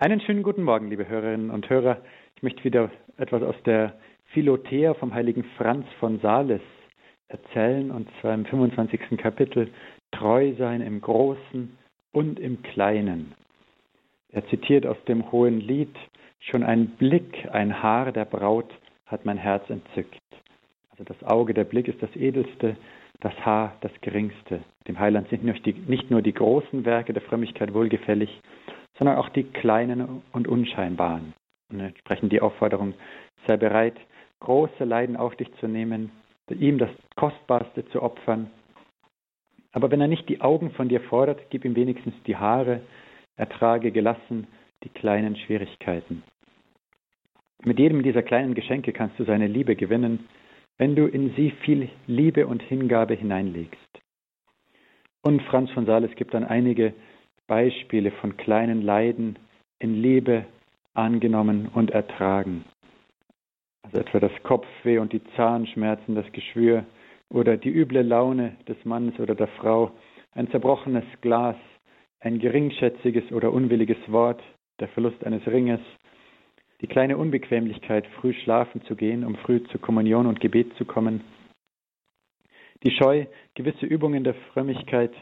Einen schönen guten Morgen, liebe Hörerinnen und Hörer. Ich möchte wieder etwas aus der Philothea vom heiligen Franz von Sales erzählen, und zwar im 25. Kapitel Treu sein im Großen und im Kleinen. Er zitiert aus dem Hohen Lied, schon ein Blick, ein Haar der Braut hat mein Herz entzückt. Also das Auge, der Blick ist das Edelste, das Haar das Geringste. Dem Heiland sind nicht nur die großen Werke der Frömmigkeit wohlgefällig, sondern auch die kleinen und unscheinbaren. Und entsprechend die Aufforderung, sei bereit, große Leiden auf dich zu nehmen, ihm das Kostbarste zu opfern. Aber wenn er nicht die Augen von dir fordert, gib ihm wenigstens die Haare, ertrage gelassen die kleinen Schwierigkeiten. Mit jedem dieser kleinen Geschenke kannst du seine Liebe gewinnen, wenn du in sie viel Liebe und Hingabe hineinlegst. Und Franz von Sales gibt dann einige Beispiele von kleinen Leiden in Liebe angenommen und ertragen. Also etwa das Kopfweh und die Zahnschmerzen, das Geschwür oder die üble Laune des Mannes oder der Frau, ein zerbrochenes Glas, ein geringschätziges oder unwilliges Wort, der Verlust eines Ringes, die kleine Unbequemlichkeit, früh schlafen zu gehen, um früh zur Kommunion und Gebet zu kommen, die Scheu, gewisse Übungen der Frömmigkeit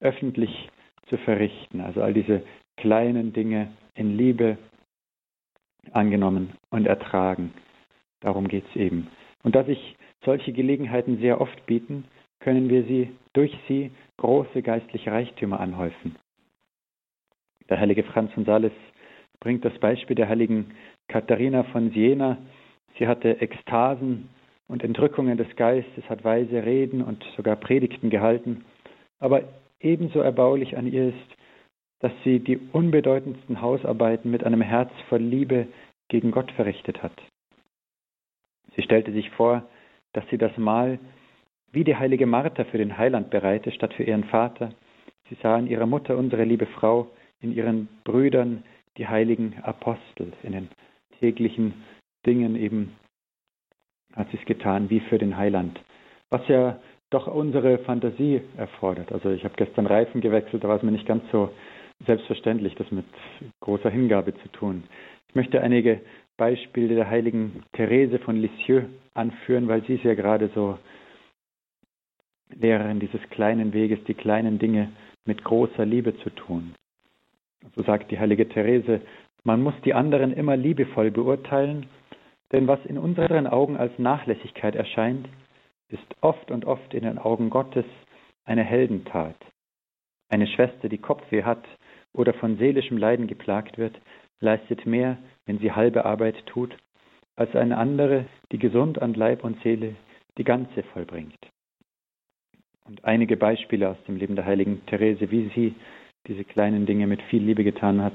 öffentlich zu verrichten. Also all diese kleinen Dinge in Liebe angenommen und ertragen. Darum geht es eben. Und da sich solche Gelegenheiten sehr oft bieten, können wir sie durch sie große geistliche Reichtümer anhäufen. Der heilige Franz von Sales bringt das Beispiel der heiligen Katharina von Siena. Sie hatte Ekstasen und Entrückungen des Geistes, hat weise Reden und sogar Predigten gehalten. Aber ebenso erbaulich an ihr ist, dass sie die unbedeutendsten Hausarbeiten mit einem Herz voll Liebe gegen Gott verrichtet hat. Sie stellte sich vor, dass sie das Mahl wie die heilige Martha für den Heiland bereite, statt für ihren Vater. Sie sah in ihrer Mutter unsere liebe Frau, in ihren Brüdern die heiligen Apostel, in den täglichen Dingen eben hat sie es getan, wie für den Heiland. Was ja doch unsere Fantasie erfordert. Also ich habe gestern Reifen gewechselt, da war es mir nicht ganz so selbstverständlich, das mit großer Hingabe zu tun. Ich möchte einige Beispiele der heiligen Therese von Lisieux anführen, weil sie ist ja gerade so Lehrerin dieses kleinen Weges, die kleinen Dinge mit großer Liebe zu tun. So sagt die heilige Therese, man muss die anderen immer liebevoll beurteilen, denn was in unseren Augen als Nachlässigkeit erscheint, ist oft und oft in den Augen Gottes eine Heldentat. Eine Schwester, die Kopfweh hat oder von seelischem Leiden geplagt wird, leistet mehr, wenn sie halbe Arbeit tut, als eine andere, die gesund an Leib und Seele die ganze vollbringt. Und einige Beispiele aus dem Leben der heiligen Therese, wie sie diese kleinen Dinge mit viel Liebe getan hat.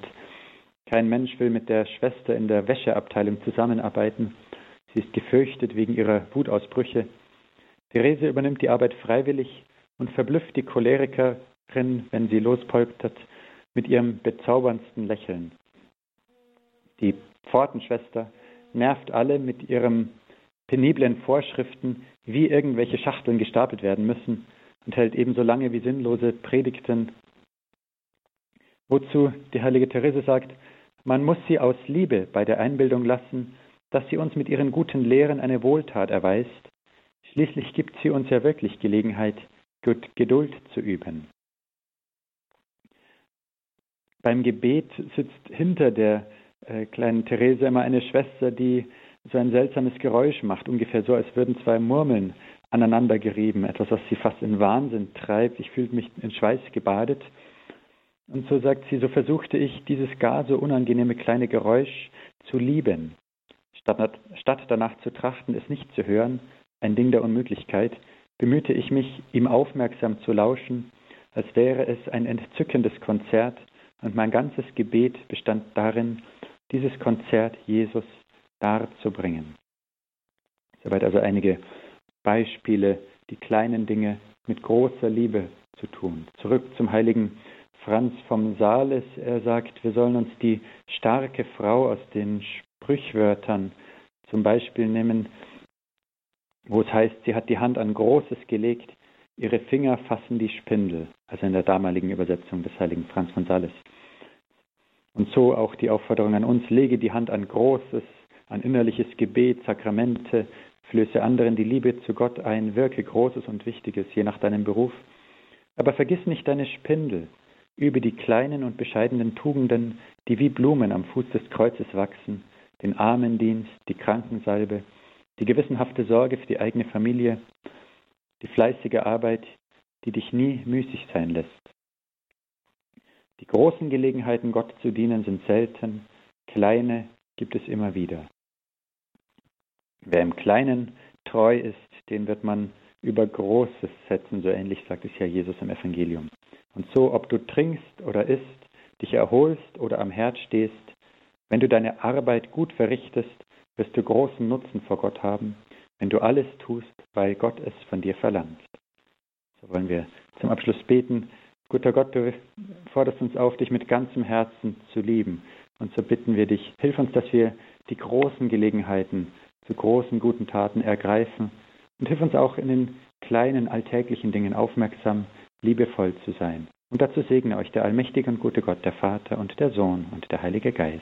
Kein Mensch will mit der Schwester in der Wäscheabteilung zusammenarbeiten. Sie ist gefürchtet wegen ihrer Wutausbrüche. Therese übernimmt die Arbeit freiwillig und verblüfft die Cholerikerin, wenn sie lospoltert, mit ihrem bezauberndsten Lächeln. Die Pfortenschwester nervt alle mit ihren peniblen Vorschriften, wie irgendwelche Schachteln gestapelt werden müssen und hält ebenso lange wie sinnlose Predigten. Wozu die heilige Therese sagt, man muss sie aus Liebe bei der Einbildung lassen, dass sie uns mit ihren guten Lehren eine Wohltat erweist Schließlich gibt sie uns ja wirklich Gelegenheit, Geduld zu üben. Beim Gebet sitzt hinter der äh, kleinen Therese immer eine Schwester, die so ein seltsames Geräusch macht, ungefähr so, als würden zwei Murmeln aneinander gerieben, etwas, was sie fast in Wahnsinn treibt. Ich fühlte mich in Schweiß gebadet. Und so sagt sie, so versuchte ich, dieses gar so unangenehme kleine Geräusch zu lieben, statt, statt danach zu trachten, es nicht zu hören, ein Ding der Unmöglichkeit, bemühte ich mich, ihm aufmerksam zu lauschen, als wäre es ein entzückendes Konzert, und mein ganzes Gebet bestand darin, dieses Konzert Jesus darzubringen. Soweit also einige Beispiele, die kleinen Dinge mit großer Liebe zu tun. Zurück zum heiligen Franz vom Sales. Er sagt, wir sollen uns die starke Frau aus den Sprüchwörtern zum Beispiel nehmen, wo es heißt, sie hat die Hand an Großes gelegt, ihre Finger fassen die Spindel, also in der damaligen Übersetzung des heiligen Franz von Sales. Und so auch die Aufforderung an uns, lege die Hand an Großes, an innerliches Gebet, Sakramente, flöße anderen die Liebe zu Gott ein, wirke Großes und Wichtiges, je nach deinem Beruf. Aber vergiss nicht deine Spindel, übe die kleinen und bescheidenen Tugenden, die wie Blumen am Fuß des Kreuzes wachsen, den Armendienst, die Krankensalbe, die gewissenhafte Sorge für die eigene Familie, die fleißige Arbeit, die dich nie müßig sein lässt. Die großen Gelegenheiten, Gott zu dienen, sind selten, kleine gibt es immer wieder. Wer im Kleinen treu ist, den wird man über Großes setzen, so ähnlich sagt es ja Jesus im Evangelium. Und so, ob du trinkst oder isst, dich erholst oder am Herd stehst, wenn du deine Arbeit gut verrichtest, wirst du großen Nutzen vor Gott haben, wenn du alles tust, weil Gott es von dir verlangt. So wollen wir zum Abschluss beten. Guter Gott, du forderst uns auf, dich mit ganzem Herzen zu lieben. Und so bitten wir dich, hilf uns, dass wir die großen Gelegenheiten zu großen guten Taten ergreifen und hilf uns auch in den kleinen alltäglichen Dingen aufmerksam, liebevoll zu sein. Und dazu segne euch der allmächtige und gute Gott, der Vater und der Sohn und der Heilige Geist.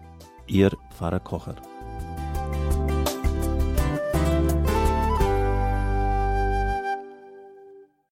Ihr Pfarrer Kocher.